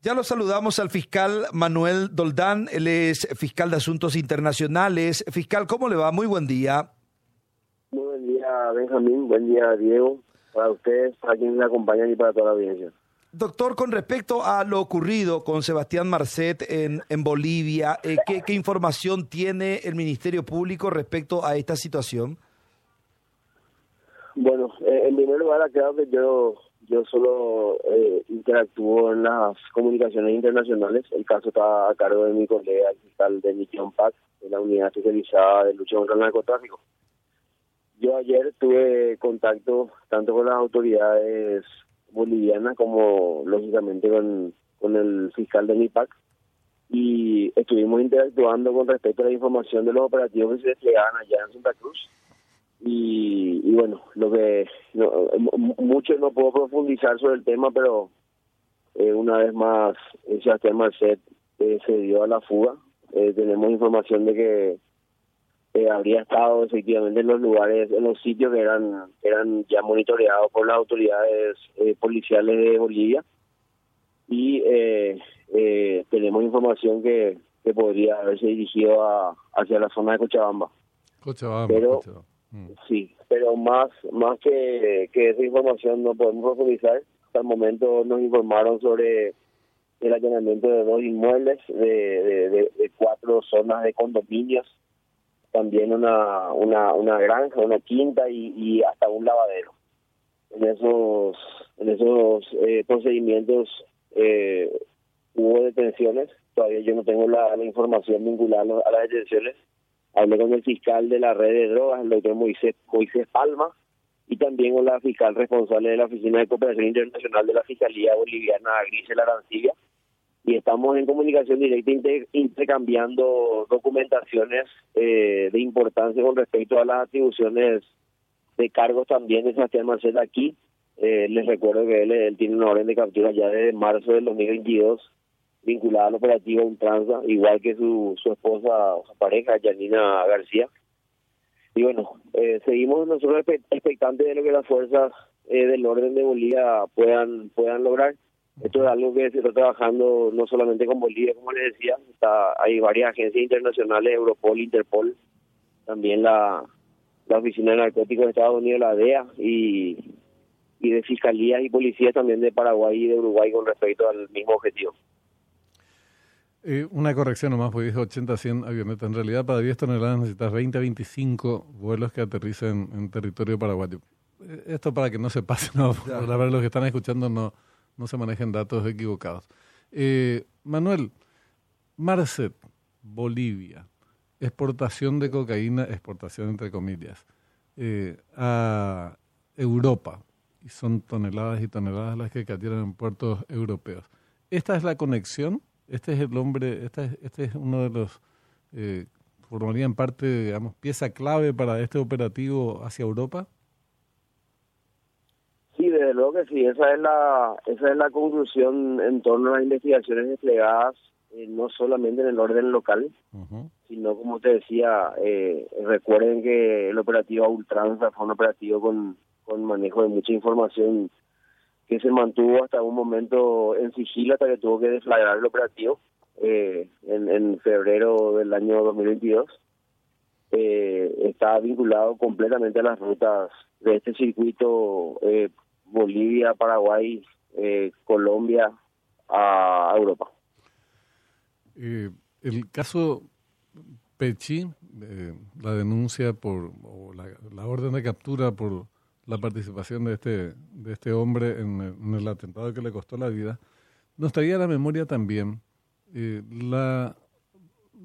Ya lo saludamos al fiscal Manuel Doldán, él es fiscal de Asuntos Internacionales. Fiscal, ¿cómo le va? Muy buen día. Muy buen día, Benjamín. Buen día, Diego. Para ustedes, para quienes me acompañan y para toda la audiencia. Doctor, con respecto a lo ocurrido con Sebastián Marcet en, en Bolivia, eh, ¿qué, ¿qué información tiene el Ministerio Público respecto a esta situación? Bueno, eh, en primer lugar, claro que yo yo solo eh, interactúo en las comunicaciones internacionales. El caso está a cargo de mi colega, el fiscal de Mission Pac, de la Unidad Especializada de Lucha contra el Narcotráfico. Yo ayer tuve contacto tanto con las autoridades bolivianas como, lógicamente, con, con el fiscal de MIPAC y estuvimos interactuando con respecto a la información de los operativos que se desplegaban allá en Santa Cruz y, y bueno, lo que no, mucho no puedo profundizar sobre el tema, pero eh, una vez más, Sebastián Marcet eh, se dio a la fuga. Eh, tenemos información de que eh, habría estado efectivamente en los lugares, en los sitios que eran, eran ya monitoreados por las autoridades eh, policiales de Bolivia. Y eh, eh, tenemos información que, que podría haberse dirigido a, hacia la zona de Cochabamba. Cochabamba, Pero- Cochabamba. Mm. Sí, pero más más que, que esa información no podemos profundizar. Hasta el momento nos informaron sobre el allanamiento de dos inmuebles, de, de, de- cuatro zonas de condominios, también una, una, una granja, una quinta y, hasta un lavadero. En esos, en esos eh, procedimientos eh, hubo detenciones, todavía yo no tengo la, información vinculada a las detenciones, hablé con el fiscal de la red de drogas, el doctor Moisés, Moisés Palma, y también con la fiscal responsable de la Oficina de Cooperación Internacional de la Fiscalía Boliviana, Grisel Arancibia, y estamos en comunicación directa inter- intercambiando documentaciones eh, de importancia con respecto a las atribuciones de cargos también de Sebastián Marcel aquí. Eh, les recuerdo que él, él tiene una orden de captura ya desde marzo del 2022 vinculada al operativo Ultranza, igual que su, su esposa, su pareja, Janina García. Y bueno, eh, seguimos nosotros expectantes de lo que las fuerzas eh, del orden de Bolivia puedan puedan lograr. Esto es algo que se está trabajando no solamente con Bolivia, como les decía, está, hay varias agencias internacionales, Europol, Interpol, también la, la Oficina de Narcóticos de Estados Unidos, la DEA, y, y de fiscalías y policías también de Paraguay y de Uruguay con respecto al mismo objetivo. Eh, una corrección nomás, porque dijo 80 100 avionetas. En realidad, para 10 toneladas necesitas 20 a 25 vuelos que aterricen en territorio paraguayo. Eh, Esto para que no se pase, no, para los que están escuchando no, no se manejen datos equivocados. Eh, Manuel, Marcet, Bolivia, exportación de cocaína, exportación entre comillas, eh, a Europa, y son toneladas y toneladas las que cayeron en puertos europeos. ¿Esta es la conexión? Este es el hombre, este es, este es uno de los, eh, formarían parte, digamos, pieza clave para este operativo hacia Europa. Sí, desde luego que sí. Esa es la esa es la conclusión en torno a las investigaciones desplegadas eh, no solamente en el orden local, sino como te decía, eh, recuerden que el operativo Ultranza fue un operativo con, con manejo de mucha información que se mantuvo hasta un momento en sigilo hasta que tuvo que deflagrar el operativo eh, en, febrero del año 2022. Eh, está vinculado completamente a las rutas de este circuito eh, Bolivia, Paraguay, eh, Colombia a Europa. El caso Pechi, la denuncia por, la orden de captura por la participación de este, de este hombre en el, en el atentado que le costó la vida, nos traía a la memoria también eh, la,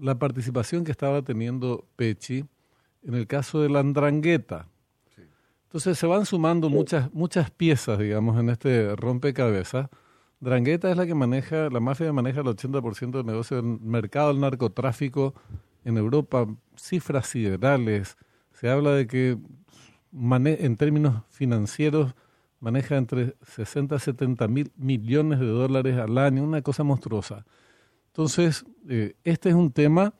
la participación que estaba teniendo Pechi en el caso de la Andrangueta. Entonces se van sumando muchas, muchas piezas, digamos, en este rompecabezas. Drangueta es la que maneja, la mafia maneja el 80% del negocio del mercado del narcotráfico en Europa, cifras siderales. Se habla de que en términos financieros maneja entre 60 a 70 mil millones de dólares al año, una cosa monstruosa. Entonces, eh, este es un tema,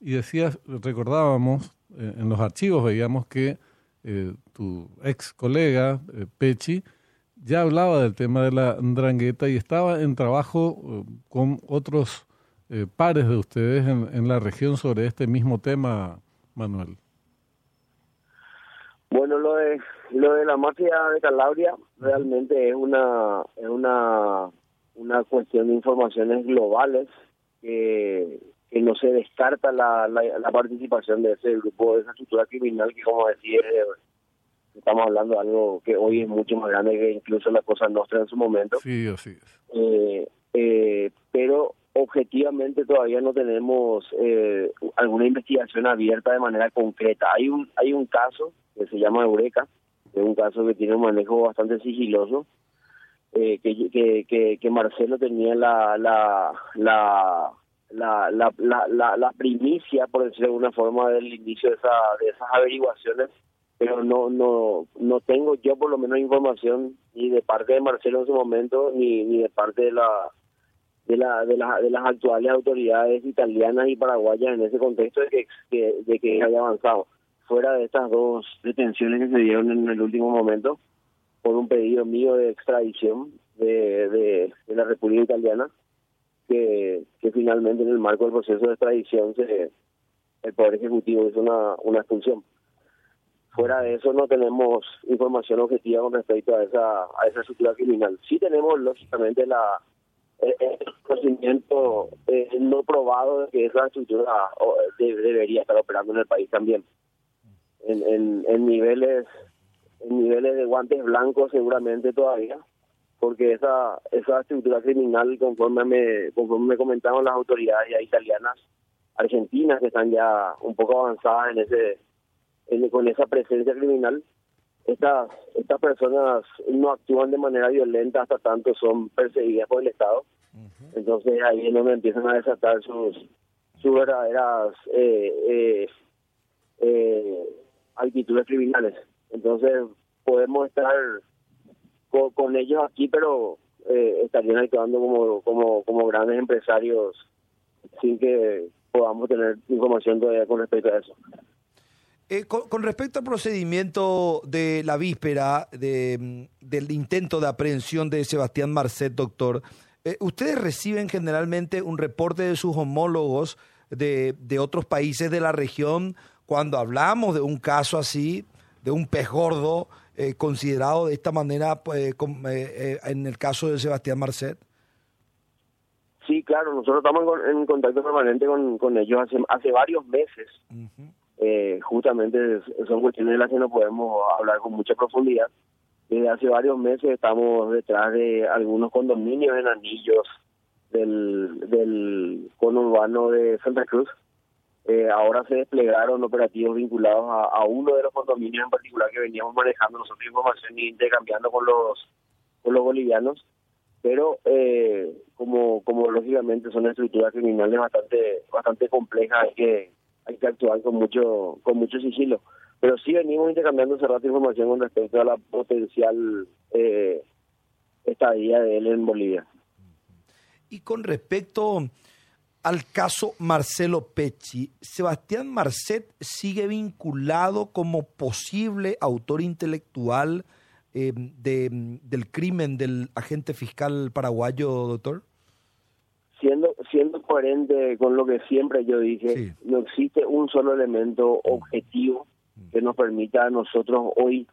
y decías, recordábamos, eh, en los archivos veíamos que eh, tu ex colega, eh, Pechi, ya hablaba del tema de la drangueta y estaba en trabajo eh, con otros pares de ustedes en, en, la región sobre este mismo tema, Manuel. Bueno, lo de lo de la mafia de Calabria realmente es una es una una cuestión de informaciones globales que, que no se descarta la, la, participación de ese grupo, de esa estructura criminal que, como decía, estamos hablando de algo que hoy es mucho más grande que incluso la cosa nuestra en su momento. Sí, así es. Eh, eh, pero objetivamente todavía no tenemos eh, alguna investigación abierta de manera concreta. Hay un hay un caso que se llama Eureka, es un caso que tiene un manejo bastante sigiloso, eh, que, que, que, Marcelo tenía la la la, la, la, primicia, por decirlo de alguna forma, del inicio de, esa, de esas averiguaciones, pero no no no tengo yo por lo menos información ni de parte de Marcelo en su momento, ni, ni de parte de la de, la, de, la, de las actuales autoridades italianas y paraguayas en ese contexto de que, de que haya avanzado. Fuera de estas dos detenciones que se dieron en el último momento, por un pedido mío de extradición de, de, la República Italiana, que, que finalmente en el marco del proceso de extradición se, el Poder Ejecutivo hizo una, una expulsión. Fuera de eso no tenemos información objetiva con respecto a esa, a esa estructura criminal. Sí tenemos, lógicamente, la, el, conocimiento eh, no probado de que esa estructura debería estar operando en el país también. En, niveles en niveles de guantes blancos seguramente todavía, porque esa esa estructura criminal, conforme me, conforme me comentaron las autoridades italianas, argentinas, que están ya un poco avanzadas en ese con esa presencia criminal, estas estas personas no actúan de manera violenta hasta tanto son perseguidas por el Estado. Entonces ahí es donde empiezan a desatar sus sus verdaderas eh, eh, eh, actitudes criminales. Entonces podemos estar con, ellos aquí, pero eh, estarían actuando como, como, como grandes empresarios sin que podamos tener información todavía con respecto a eso. Eh, con, respecto al procedimiento de la víspera de, del intento de aprehensión de Sebastián Marcet, doctor, eh, ¿ustedes reciben generalmente un reporte de sus homólogos de, de otros países de la región cuando hablamos de un caso así? de un pez gordo eh, considerado de esta manera pues, eh, en el caso de Sebastián Marcet? Sí, claro, nosotros estamos en contacto permanente con, con ellos hace, hace varios meses. Eh, justamente son cuestiones de las que no podemos hablar con mucha profundidad. Desde hace varios meses estamos detrás de algunos condominios en anillos del, del conurbano de Santa Cruz. Eh, ahora se desplegaron operativos vinculados a, uno de los condominios en particular que veníamos manejando. Nosotros información y intercambiando con los con los bolivianos, pero eh, como como lógicamente son estructuras criminales bastante bastante complejas, hay que hay que actuar con mucho con mucho sigilo. Pero sí venimos intercambiando hace rato información con respecto a la potencial eh, estadía de él en Bolivia. Y con respecto al caso Marcelo Pecci, Sebastián Marcet sigue vinculado como posible autor intelectual eh, de, del crimen del agente fiscal paraguayo, doctor? Siendo, siendo coherente con lo que siempre yo dije, no existe un solo elemento objetivo que nos permita a nosotros hoy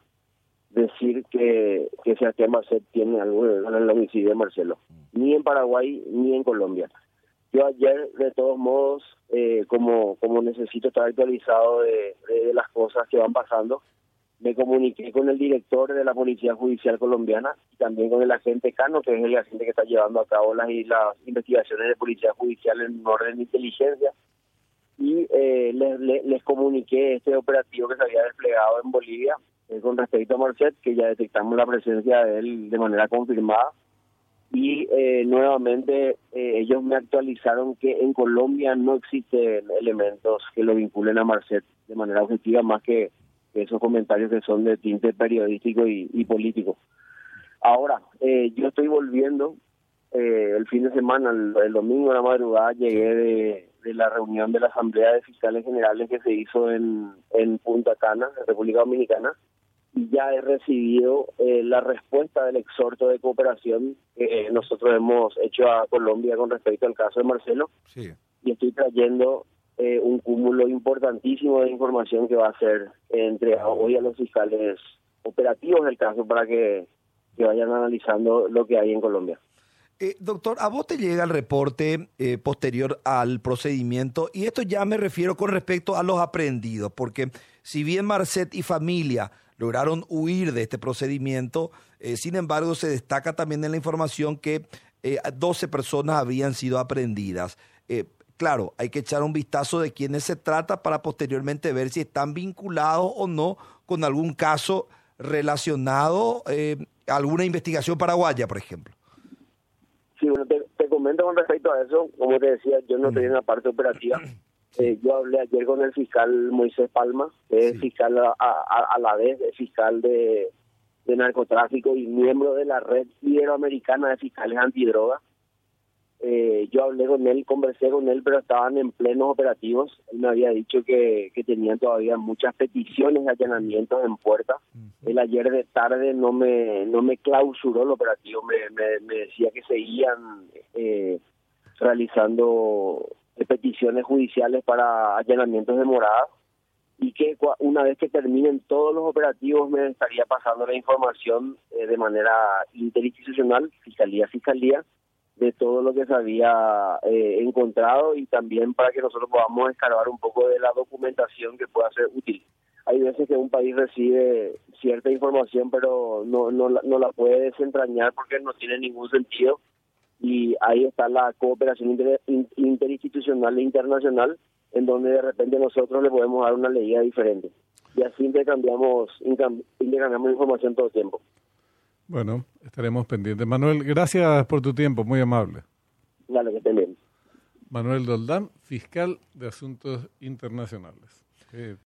decir que, que Sebastián Marcet tiene algo en el homicidio de Marcelo, ni en Paraguay ni en Colombia. Yo ayer, de todos modos, eh, como, como necesito estar actualizado de, las cosas que van pasando, me comuniqué con el director de la Policía Judicial Colombiana y también con el agente Cano, que es el agente que está llevando a cabo las, investigaciones de Policía Judicial en orden de inteligencia. Y eh, les, les, comuniqué este operativo que se había desplegado en Bolivia eh, con respecto a Marcet, que ya detectamos la presencia de él de manera confirmada y eh, nuevamente eh, ellos me actualizaron que en Colombia no existen elementos que lo vinculen a Marcet de manera objetiva más que esos comentarios que son de tinte periodístico y, político. Ahora, eh, yo estoy volviendo el fin de semana, el, domingo a la madrugada, llegué de, de, la reunión de la Asamblea de Fiscales Generales que se hizo en, en Punta Cana, República Dominicana, y ya he recibido eh, la respuesta del exhorto de cooperación que nosotros hemos hecho a Colombia con respecto al caso de Marcelo. Sí. Y estoy trayendo eh, un cúmulo importantísimo de información que va a ser entregado hoy a los fiscales operativos del caso para que, que vayan analizando lo que hay en Colombia. Eh, doctor, a vos te llega el reporte eh, posterior al procedimiento y esto ya me refiero con respecto a los aprendidos, porque si bien Marcet y familia lograron huir de este procedimiento, eh, sin embargo se destaca también en la información que 12 personas habían sido aprendidas. Claro, hay que echar un vistazo de quiénes se trata para posteriormente ver si están vinculados o no con algún caso relacionado a alguna investigación paraguaya, por ejemplo. Sí, bueno, te, comento con respecto a eso, como te decía, yo no estoy en la parte operativa. Eh, yo hablé ayer con el fiscal Moisés Palma, que es fiscal a, la vez, es fiscal de, de narcotráfico y miembro de la red iberoamericana de fiscales antidroga. Eh, yo hablé con él, conversé con él, pero estaban en plenos operativos. Él me había dicho que, que tenían todavía muchas peticiones de allanamientos en puerta. Él ayer de tarde no me no me clausuró el operativo, me, me, decía que seguían eh, realizando peticiones judiciales para allanamientos de moradas y que una vez que terminen todos los operativos me estaría pasando la información eh, de manera interinstitucional, fiscalía, fiscalía, de todo lo que se había eh, encontrado y también para que nosotros podamos escarbar un poco de la documentación que pueda ser útil. Hay veces que un país recibe cierta información pero no, no, no la puede desentrañar porque no tiene ningún sentido y ahí está la cooperación interinstitucional e internacional en donde de repente nosotros le podemos dar una leída diferente. Y así intercambiamos, intercambiamos información todo el tiempo. Bueno, estaremos pendientes. Manuel, gracias por tu tiempo, muy amable. Dale, que estén bien. Manuel Doldán, fiscal de Asuntos Internacionales.